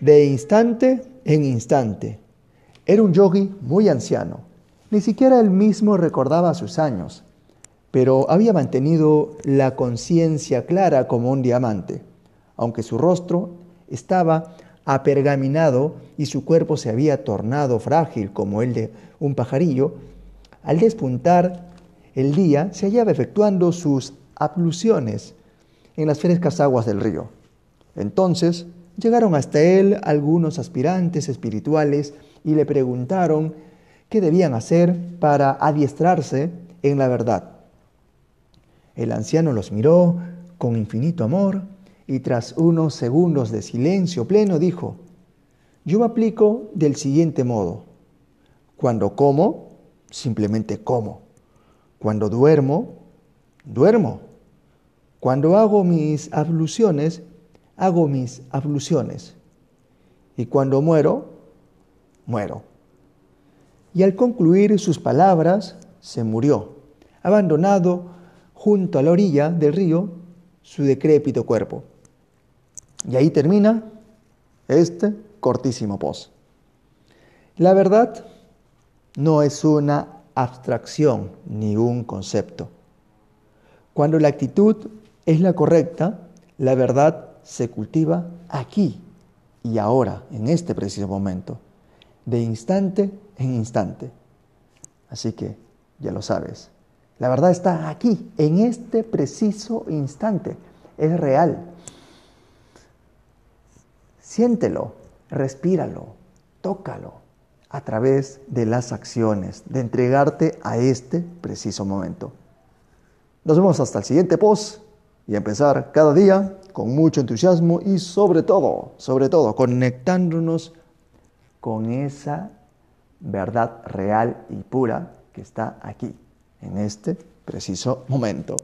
de instante en instante. Era un yogi muy anciano. Ni siquiera él mismo recordaba sus años, pero había mantenido la conciencia clara como un diamante, aunque su rostro estaba apergaminado y su cuerpo se había tornado frágil como el de un pajarillo, al despuntar el día se hallaba efectuando sus abluciones en las frescas aguas del río. Entonces llegaron hasta él algunos aspirantes espirituales y le preguntaron qué debían hacer para adiestrarse en la verdad. El anciano los miró con infinito amor y tras unos segundos de silencio pleno dijo, yo me aplico del siguiente modo. Cuando como, simplemente como. Cuando duermo, duermo. Cuando hago mis abluciones, hago mis abluciones. Y cuando muero, muero. Y al concluir sus palabras, se murió, abandonado junto a la orilla del río su decrépito cuerpo. Y ahí termina este cortísimo post. La verdad no es una abstracción ni un concepto. Cuando la actitud es la correcta, la verdad se cultiva aquí y ahora, en este preciso momento, de instante en instante. Así que, ya lo sabes, la verdad está aquí, en este preciso instante. Es real. Siéntelo, respíralo, tócalo a través de las acciones, de entregarte a este preciso momento. Nos vemos hasta el siguiente post y empezar cada día con mucho entusiasmo y sobre todo, sobre todo, conectándonos con esa verdad real y pura que está aquí, en este preciso momento.